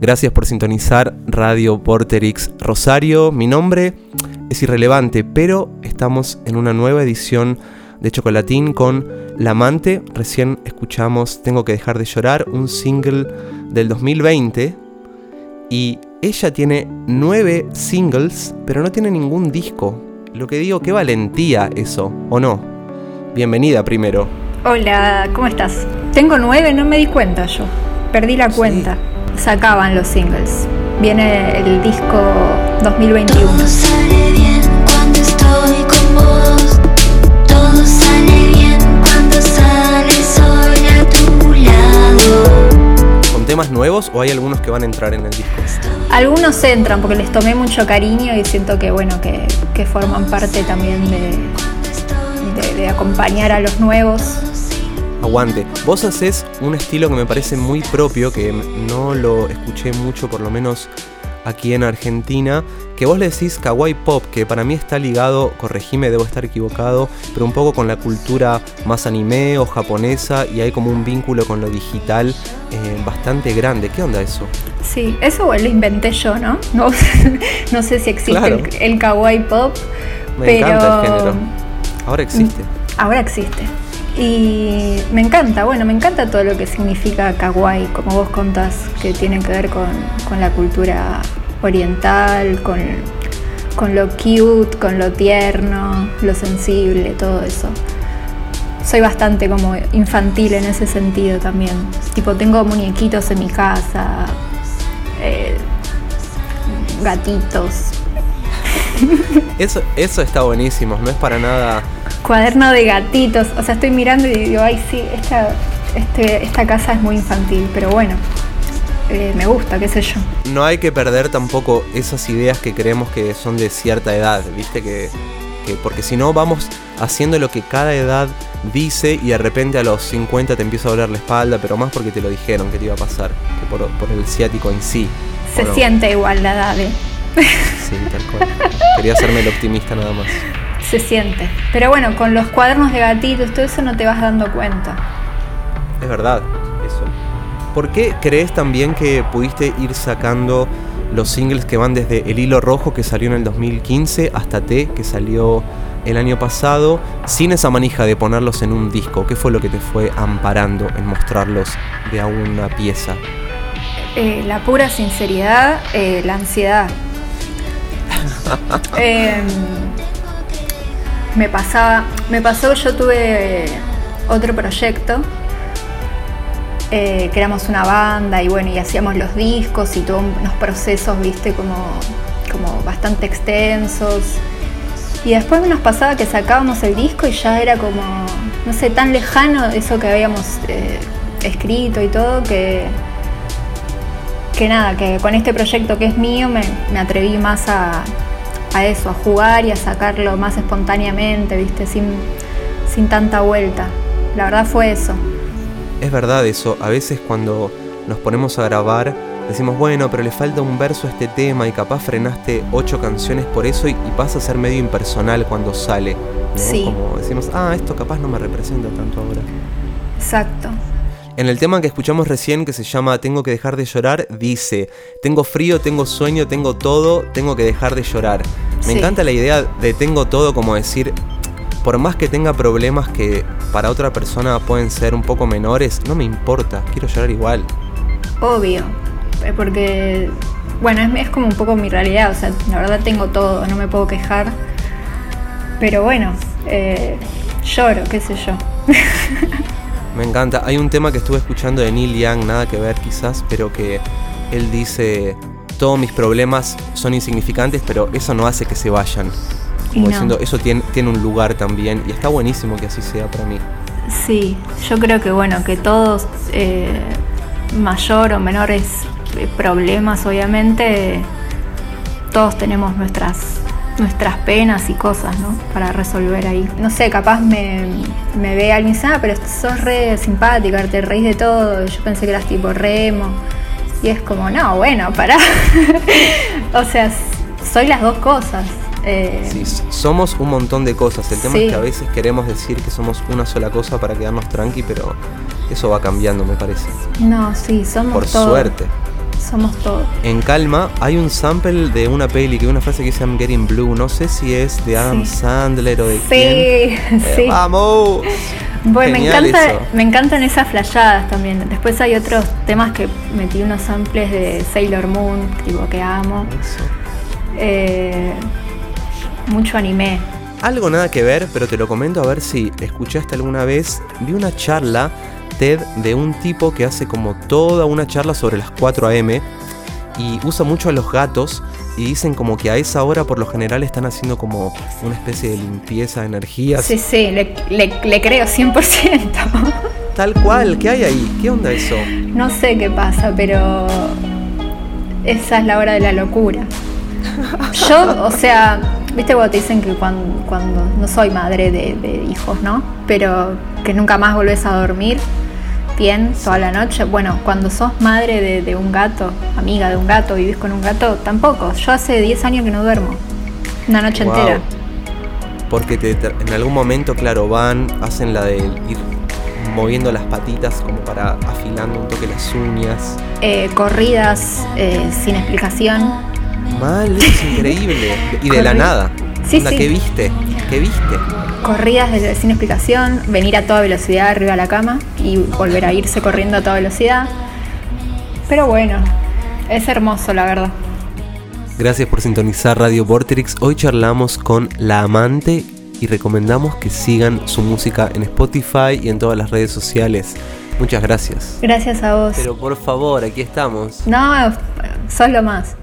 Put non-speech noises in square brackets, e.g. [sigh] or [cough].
Gracias por sintonizar Radio Porterix Rosario. Mi nombre es irrelevante, pero estamos en una nueva edición de Chocolatín con La Amante. Recién escuchamos Tengo que dejar de llorar, un single del 2020. Y ella tiene nueve singles, pero no tiene ningún disco. Lo que digo, qué valentía eso, ¿o no? Bienvenida primero. Hola, ¿cómo estás? Tengo nueve, no me di cuenta yo. Perdí la cuenta. Sacaban los singles. Viene el disco 2021. Todo sale bien cuando estoy con vos. Todo sale bien cuando sale sola a tu lado. ¿Con temas nuevos o hay algunos que van a entrar en el disco? Algunos entran porque les tomé mucho cariño y siento que bueno que, que forman parte también de, de- de acompañar a los nuevos. Aguante. Vos haces un estilo que me parece muy propio, que no lo escuché mucho, por lo menos aquí en Argentina, que vos le decís kawaii pop, que para mí está ligado, corregime, debo estar equivocado, pero un poco con la cultura más anime o japonesa y hay como un vínculo con lo digital eh, bastante grande. ¿Qué onda eso? Sí, eso lo inventé yo, ¿no? No, [laughs] no sé si existe Claro. el, el kawaii pop, Me pero encanta el género. Ahora existe. ahora existe. Y me encanta, bueno, me encanta todo lo que significa kawaii, como vos contás, que tiene que ver con, con la cultura oriental, con, con lo cute, con lo tierno, lo sensible, todo eso. Soy bastante como infantil en ese sentido también. Tipo, tengo muñequitos en mi casa, eh, gatitos, [laughs] Eso, eso está buenísimo, no es para nada... cuaderno de gatitos. O sea, estoy mirando y digo, ay, sí, esta, este, esta casa es muy infantil, pero bueno, eh, me gusta, qué sé yo. No hay que perder tampoco esas ideas que creemos que son de cierta edad, ¿viste? Que, que- porque si no vamos haciendo lo que cada edad dice y de repente a los 50 te empieza a doler la espalda, pero más porque te lo dijeron que te iba a pasar, que por, por el ciático en sí. Se siente igual la edad, ¿eh? Sí, tal cual. Quería hacerme el optimista nada más. Se siente. Pero bueno, con los cuadernos de gatitos, todo eso no te vas dando cuenta. Es verdad, eso. ¿Por qué crees también que pudiste ir sacando los singles que van desde El Hilo Rojo, que salió en el 2015, hasta T, que salió el año pasado, sin esa manija de ponerlos en un disco? ¿Qué fue lo que te fue amparando en mostrarlos de a una pieza? Eh, la pura sinceridad, eh, la ansiedad. [laughs] Em, me pasaba, me pasó, yo tuve otro proyecto, eh, que éramos una banda y bueno, y hacíamos los discos y todos unos procesos, viste, como, como bastante extensos. Y después nos pasaba que sacábamos el disco y ya era como, no sé, tan lejano eso que habíamos eh, escrito y todo que, que nada, que con este proyecto que es mío me, me atreví más a, a eso, a jugar y a sacarlo más espontáneamente, viste, sin, sin tanta vuelta. La verdad fue eso. Es verdad eso, a veces cuando nos ponemos a grabar decimos, bueno, pero le falta un verso a este tema y capaz frenaste ocho canciones por eso y, y pasa a ser medio impersonal cuando sale. ¿no? Sí. Como decimos, ah, esto capaz no me representa tanto ahora. Exacto. En el tema que escuchamos recién, que se llama Tengo que dejar de llorar, dice, tengo frío, tengo sueño, tengo todo, tengo que dejar de llorar. Me Sí. encanta la idea de tengo todo como decir, por más que tenga problemas que para otra persona pueden ser un poco menores, no me importa, quiero llorar igual. Obvio. Eh, Porque, bueno, es, es como un poco mi realidad. O sea, la verdad tengo todo, no me puedo quejar. Pero bueno, eh, lloro, qué sé yo. [laughs] Me encanta. Hay un tema que estuve escuchando de Neil Young, nada que ver quizás, pero que él dice, todos mis problemas son insignificantes, pero eso no hace que se vayan. Como no. diciendo, eso tiene, tiene un lugar también y está buenísimo que así sea para mí. Sí, yo creo que bueno, que todos, eh, mayor o menores problemas, obviamente, todos tenemos nuestras nuestras penas y cosas, ¿no? Para resolver ahí. No sé, capaz me, me ve alguien y dice, ah, pero sos re simpática, te reís de todo. Yo pensé que eras tipo remo. Y es como, no, bueno, pará. [laughs] o sea, soy las dos cosas. Eh, Sí, somos un montón de cosas. El tema Sí. es que a veces queremos decir que somos una sola cosa para quedarnos tranqui, pero eso va cambiando, me parece. No, sí, somos Por suerte. Somos todo. En Calma hay un sample de una peli que una frase que dice I'm getting blue. No sé si es de Adam Sí. Sandler o de Sí, quién. [laughs] Eh, sí. ¡Vamos! Bueno, me encanta, eso. me encantan esas flayadas también. Después hay otros temas que metí unos samples de Sailor Moon, tipo que amo. Eso. Eh, mucho anime. Algo nada que ver, pero te lo comento a ver si escuchaste alguna vez. Vi una charla TED de un tipo que hace como toda una charla sobre las 4 AM y usa mucho a los gatos y dicen como que a esa hora por lo general están haciendo como una especie de limpieza de energías. Sí, sí, le, le- le creo 100%. Tal cual, ¿qué hay ahí? ¿Qué onda eso? No sé qué pasa, pero esa es la hora de la locura. Yo, o sea, viste cuando te dicen que cuando, cuando no soy madre de, de hijos, ¿no? Pero que nunca más volvés a dormir bien toda la noche. Bueno, cuando sos madre de, de un gato, amiga de un gato, vivís con un gato, tampoco. Yo hace 10 años que no duermo. Una noche Wow. entera. Porque te- en algún momento, claro, van, hacen la de ir moviendo las patitas como para afilando un toque las uñas. Eh, corridas eh, sin explicación. Mal, es [laughs] increíble. Y de la nada. Sí, Onda, sí. ¿Qué viste? ¿Qué viste? corridas de- sin explicación, venir a toda velocidad arriba de la cama y volver a irse corriendo a toda velocidad. Pero bueno, es hermoso la verdad. Gracias por sintonizar Radio Vorterix. Hoy charlamos con La Amante y recomendamos que sigan su música en Spotify y en todas las redes sociales. Muchas gracias. Gracias a vos. Pero por favor, aquí estamos. No, sos lo más.